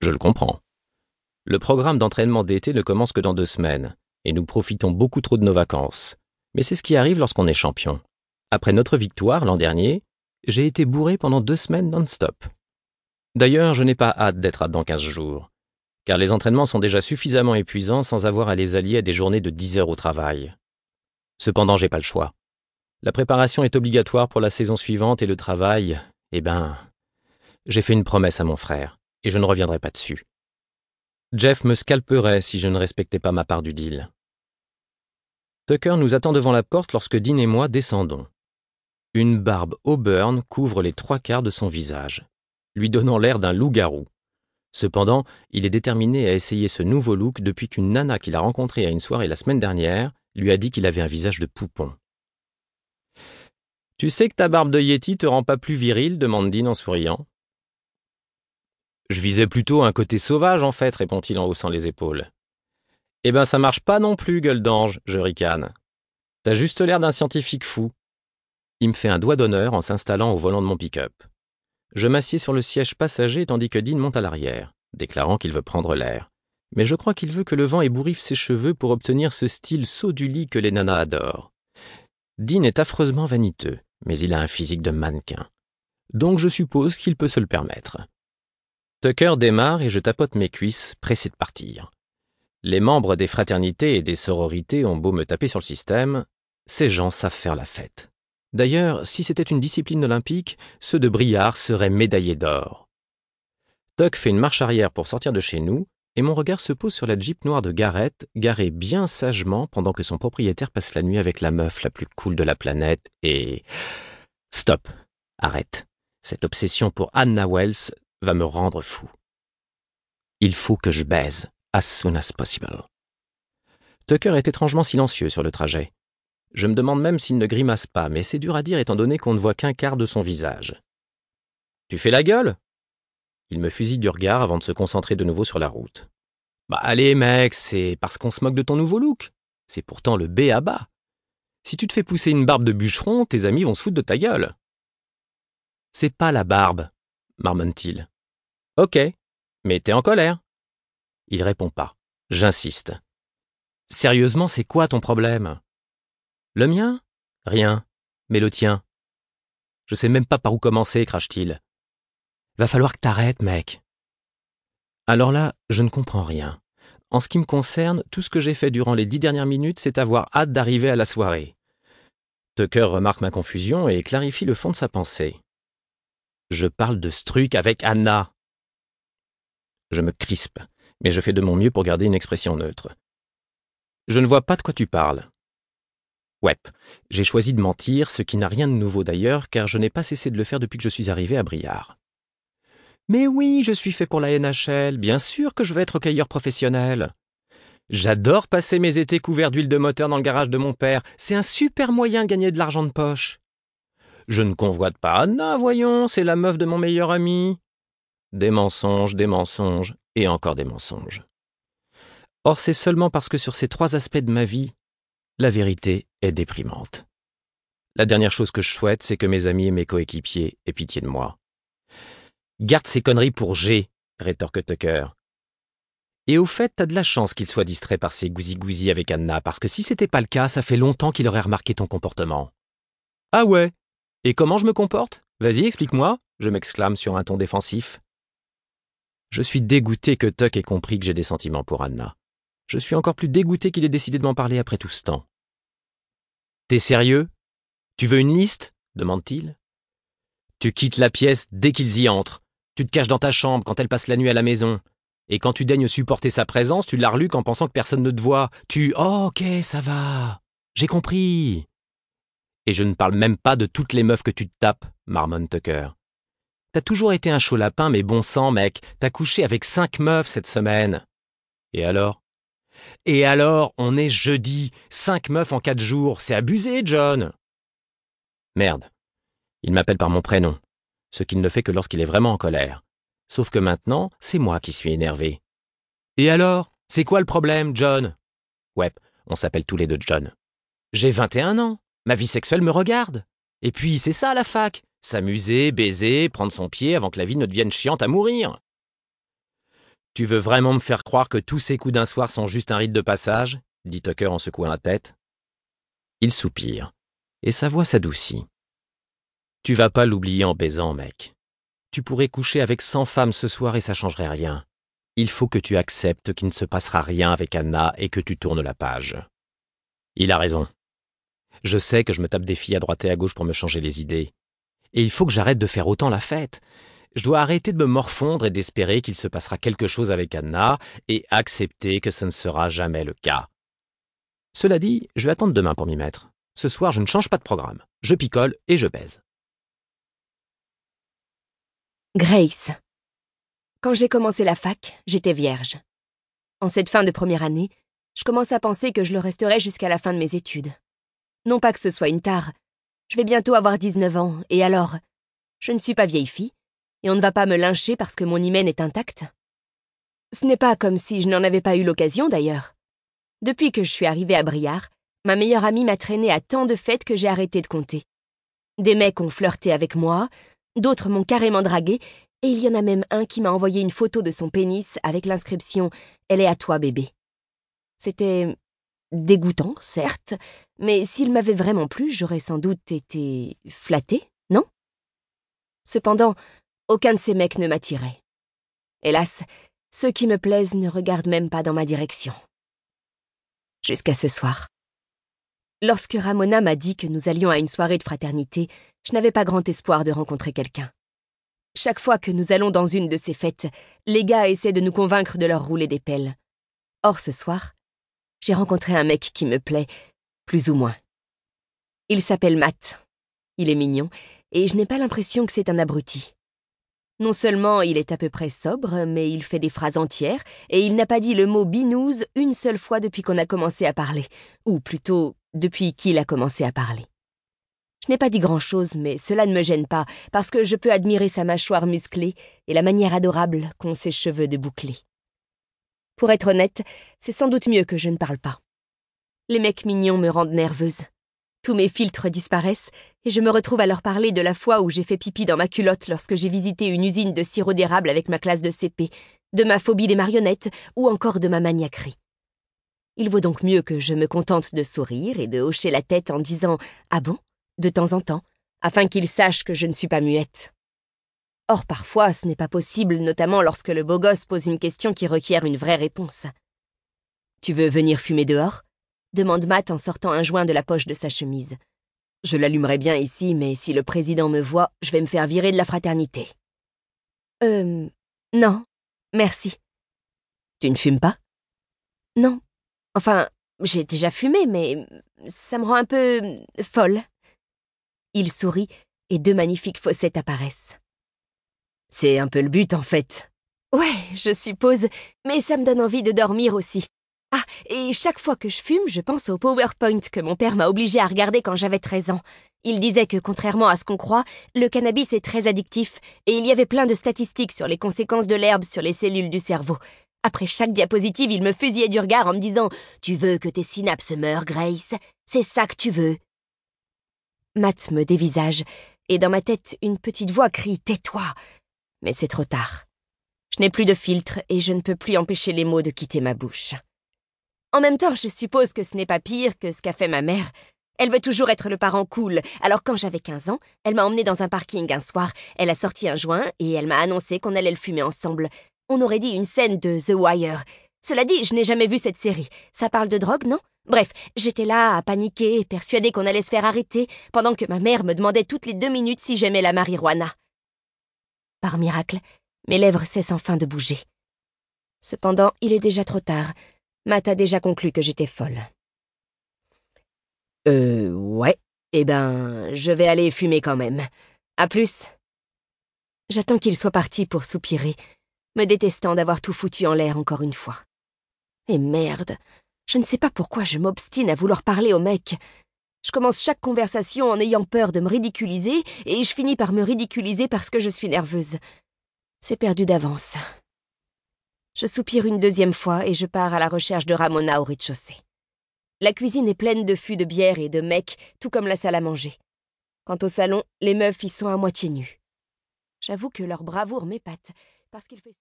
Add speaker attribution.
Speaker 1: Je le comprends. Le programme d'entraînement d'été ne commence que dans deux semaines, et nous profitons beaucoup trop de nos vacances. Mais c'est ce qui arrive lorsqu'on est champion. Après notre victoire l'an dernier, j'ai été bourré pendant deux semaines non-stop. D'ailleurs, je n'ai pas hâte d'être à dans quinze jours, car les entraînements sont déjà suffisamment épuisants sans avoir à les allier à des journées de dix heures au travail. Cependant, j'ai pas le choix. La préparation est obligatoire pour la saison suivante et le travail, eh ben, j'ai fait une promesse à mon frère, et je ne reviendrai pas dessus. Jeff me scalperait si je ne respectais pas ma part du deal. Tucker nous attend devant la porte lorsque Dean et moi descendons. Une barbe auburn couvre les trois quarts de son visage, lui donnant l'air d'un loup-garou. Cependant, il est déterminé à essayer ce nouveau look depuis qu'une nana qu'il a rencontrée à une soirée la semaine dernière lui a dit qu'il avait un visage de poupon. Tu sais que ta barbe de Yeti te rend pas plus viril demande Dean en souriant. Je visais plutôt un côté sauvage, en fait, répond-il en haussant les épaules. Eh ben, ça marche pas non plus, gueule d'ange, je ricane. T'as juste l'air d'un scientifique fou. Il me fait un doigt d'honneur en s'installant au volant de mon pick-up. Je m'assieds sur le siège passager tandis que Dean monte à l'arrière, déclarant qu'il veut prendre l'air. Mais je crois qu'il veut que le vent ébouriffe ses cheveux pour obtenir ce style saut du lit que les nanas adorent. Dean est affreusement vaniteux, mais il a un physique de mannequin. Donc je suppose qu'il peut se le permettre. Tucker démarre et je tapote mes cuisses, pressé de partir. Les membres des fraternités et des sororités ont beau me taper sur le système, ces gens savent faire la fête. D'ailleurs, si c'était une discipline olympique, ceux de Briard seraient médaillés d'or. Tuck fait une marche arrière pour sortir de chez nous, et mon regard se pose sur la Jeep noire de Garrett, garée bien sagement pendant que son propriétaire passe la nuit avec la meuf la plus cool de la planète, et... Stop. Arrête. Cette obsession pour Anna Wells va me rendre fou. Il faut que je baise as soon as possible. Tucker est étrangement silencieux sur le trajet. Je me demande même s'il ne grimace pas, mais c'est dur à dire étant donné qu'on ne voit qu'un quart de son visage. Tu fais la gueule? Il me fusille du regard avant de se concentrer de nouveau sur la route. Bah allez mec, c'est parce qu'on se moque de ton nouveau look. C'est pourtant le B à bas. Si tu te fais pousser une barbe de bûcheron, tes amis vont se foutre de ta gueule. C'est pas la barbe, marmonne-t-il. Ok, mais t'es en colère. Il répond pas. J'insiste. Sérieusement, c'est quoi ton problème? Le mien? Rien. Mais le tien? Je sais même pas par où commencer, crache-t-il. Va falloir que t'arrêtes, mec. Alors là, je ne comprends rien. En ce qui me concerne, tout ce que j'ai fait durant les dix dernières minutes, c'est avoir hâte d'arriver à la soirée. Tucker remarque ma confusion et clarifie le fond de sa pensée. Je parle de ce truc avec Anna. Je me crispe, mais je fais de mon mieux pour garder une expression neutre. Je ne vois pas de quoi tu parles. Ouais, j'ai choisi de mentir, ce qui n'a rien de nouveau d'ailleurs, car je n'ai pas cessé de le faire depuis que je suis arrivé à Briard. Mais oui, je suis fait pour la NHL, bien sûr que je veux être hockeyeur professionnel. J'adore passer mes étés couverts d'huile de moteur dans le garage de mon père, c'est un super moyen de gagner de l'argent de poche. Je ne convoite pas Anna, voyons, c'est la meuf de mon meilleur ami. Des mensonges, des mensonges, et encore des mensonges. Or c'est seulement parce que sur ces trois aspects de ma vie, la vérité est déprimante. La dernière chose que je souhaite, c'est que mes amis et mes coéquipiers aient pitié de moi. Garde ces conneries pour G, rétorque Tucker. Et au fait, t'as de la chance qu'il soit distrait par ses gousi-gousi avec Anna, parce que si c'était pas le cas, ça fait longtemps qu'il aurait remarqué ton comportement. Ah ouais? Et comment je me comporte? Vas-y, explique-moi, je m'exclame sur un ton défensif. Je suis dégoûté que Tuck ait compris que j'ai des sentiments pour Anna. Je suis encore plus dégoûté qu'il ait décidé de m'en parler après tout ce temps. T'es sérieux? Tu veux une liste? demande-t-il. Tu quittes la pièce dès qu'ils y entrent. Tu te caches dans ta chambre quand elle passe la nuit à la maison. Et quand tu daignes supporter sa présence, tu l'arluques en pensant que personne ne te voit. Tu Oh, ok, ça va. J'ai compris. Et je ne parle même pas de toutes les meufs que tu te tapes, marmonne Tucker. T'as toujours été un chaud lapin, mais bon sang, mec, t'as couché avec cinq meufs cette semaine. Et alors? Et alors, on est jeudi, cinq meufs en quatre jours, c'est abusé, John Merde. Il m'appelle par mon prénom, ce qu'il ne fait que lorsqu'il est vraiment en colère. Sauf que maintenant, c'est moi qui suis énervé. Et alors? C'est quoi le problème, John? Ouais, on s'appelle tous les deux John. J'ai 21 ans. Ma vie sexuelle me regarde. Et puis, c'est ça la fac. S'amuser, baiser, prendre son pied avant que la vie ne devienne chiante à mourir. Tu veux vraiment me faire croire que tous ces coups d'un soir sont juste un rite de passage? dit Tucker en secouant la tête. Il soupire, et sa voix s'adoucit. Tu vas pas l'oublier en baisant, mec. Tu pourrais coucher avec cent femmes ce soir et ça changerait rien. Il faut que tu acceptes qu'il ne se passera rien avec Anna et que tu tournes la page. Il a raison. Je sais que je me tape des filles à droite et à gauche pour me changer les idées. Et il faut que j'arrête de faire autant la fête. Je dois arrêter de me morfondre et d'espérer qu'il se passera quelque chose avec Anna et accepter que ce ne sera jamais le cas. Cela dit, je vais attendre demain pour m'y mettre. Ce soir, je ne change pas de programme. Je picole et je baise.
Speaker 2: Grace. Quand j'ai commencé la fac, j'étais vierge. En cette fin de première année, je commence à penser que je le resterai jusqu'à la fin de mes études. Non pas que ce soit une tare. Je vais bientôt avoir 19 ans, et alors Je ne suis pas vieille fille, et on ne va pas me lyncher parce que mon hymen est intact. Ce n'est pas comme si je n'en avais pas eu l'occasion d'ailleurs. Depuis que je suis arrivée à Briard, ma meilleure amie m'a traînée à tant de fêtes que j'ai arrêté de compter. Des mecs ont flirté avec moi, d'autres m'ont carrément dragué, et il y en a même un qui m'a envoyé une photo de son pénis avec l'inscription Elle est à toi, bébé. C'était dégoûtant, certes, mais s'il m'avait vraiment plu, j'aurais sans doute été flattée, non? Cependant, aucun de ces mecs ne m'attirait. Hélas, ceux qui me plaisent ne regardent même pas dans ma direction jusqu'à ce soir. Lorsque Ramona m'a dit que nous allions à une soirée de fraternité, je n'avais pas grand espoir de rencontrer quelqu'un. Chaque fois que nous allons dans une de ces fêtes, les gars essaient de nous convaincre de leur rouler des pelles. Or, ce soir, j'ai rencontré un mec qui me plaît, plus ou moins. Il s'appelle Matt. Il est mignon, et je n'ai pas l'impression que c'est un abruti. Non seulement il est à peu près sobre, mais il fait des phrases entières, et il n'a pas dit le mot binouze une seule fois depuis qu'on a commencé à parler, ou plutôt depuis qu'il a commencé à parler. Je n'ai pas dit grand-chose, mais cela ne me gêne pas, parce que je peux admirer sa mâchoire musclée et la manière adorable qu'ont ses cheveux de bouclés. Pour être honnête, c'est sans doute mieux que je ne parle pas. Les mecs mignons me rendent nerveuse. Tous mes filtres disparaissent, et je me retrouve à leur parler de la fois où j'ai fait pipi dans ma culotte lorsque j'ai visité une usine de sirop d'érable avec ma classe de CP, de ma phobie des marionnettes, ou encore de ma maniaquerie. Il vaut donc mieux que je me contente de sourire et de hocher la tête en disant Ah bon? de temps en temps, afin qu'ils sachent que je ne suis pas muette. Or parfois ce n'est pas possible, notamment lorsque le beau gosse pose une question qui requiert une vraie réponse. Tu veux venir fumer dehors? demande Matt en sortant un joint de la poche de sa chemise. Je l'allumerai bien ici, mais si le président me voit, je vais me faire virer de la fraternité. Euh. Non. Merci. Tu ne fumes pas? Non. Enfin, j'ai déjà fumé, mais ça me rend un peu folle. Il sourit et deux magnifiques fossettes apparaissent. C'est un peu le but, en fait. Ouais, je suppose, mais ça me donne envie de dormir aussi. Ah, et chaque fois que je fume, je pense au PowerPoint que mon père m'a obligé à regarder quand j'avais 13 ans. Il disait que, contrairement à ce qu'on croit, le cannabis est très addictif, et il y avait plein de statistiques sur les conséquences de l'herbe sur les cellules du cerveau. Après chaque diapositive, il me fusillait du regard en me disant Tu veux que tes synapses meurent, Grace? C'est ça que tu veux. Matt me dévisage, et dans ma tête, une petite voix crie Tais-toi Mais c'est trop tard. Je n'ai plus de filtre et je ne peux plus empêcher les mots de quitter ma bouche. En même temps, je suppose que ce n'est pas pire que ce qu'a fait ma mère. Elle veut toujours être le parent cool, alors quand j'avais 15 ans, elle m'a emmené dans un parking un soir, elle a sorti un joint et elle m'a annoncé qu'on allait le fumer ensemble. On aurait dit une scène de The Wire. Cela dit, je n'ai jamais vu cette série. Ça parle de drogue, non? Bref, j'étais là à paniquer, persuadée qu'on allait se faire arrêter, pendant que ma mère me demandait toutes les deux minutes si j'aimais la marijuana. Par miracle, mes lèvres cessent enfin de bouger. Cependant, il est déjà trop tard. Matt a déjà conclu que j'étais folle. Euh, ouais. Eh ben, je vais aller fumer quand même. À plus. J'attends qu'il soit parti pour soupirer, me détestant d'avoir tout foutu en l'air encore une fois. Et merde, je ne sais pas pourquoi je m'obstine à vouloir parler au mec. Je commence chaque conversation en ayant peur de me ridiculiser, et je finis par me ridiculiser parce que je suis nerveuse. C'est perdu d'avance. Je soupire une deuxième fois et je pars à la recherche de Ramona au rez-de-chaussée. La cuisine est pleine de fûts de bière et de mecs, tout comme la salle à manger. Quant au salon, les meufs y sont à moitié nues. J'avoue que leur bravoure m'épate, parce qu'il fait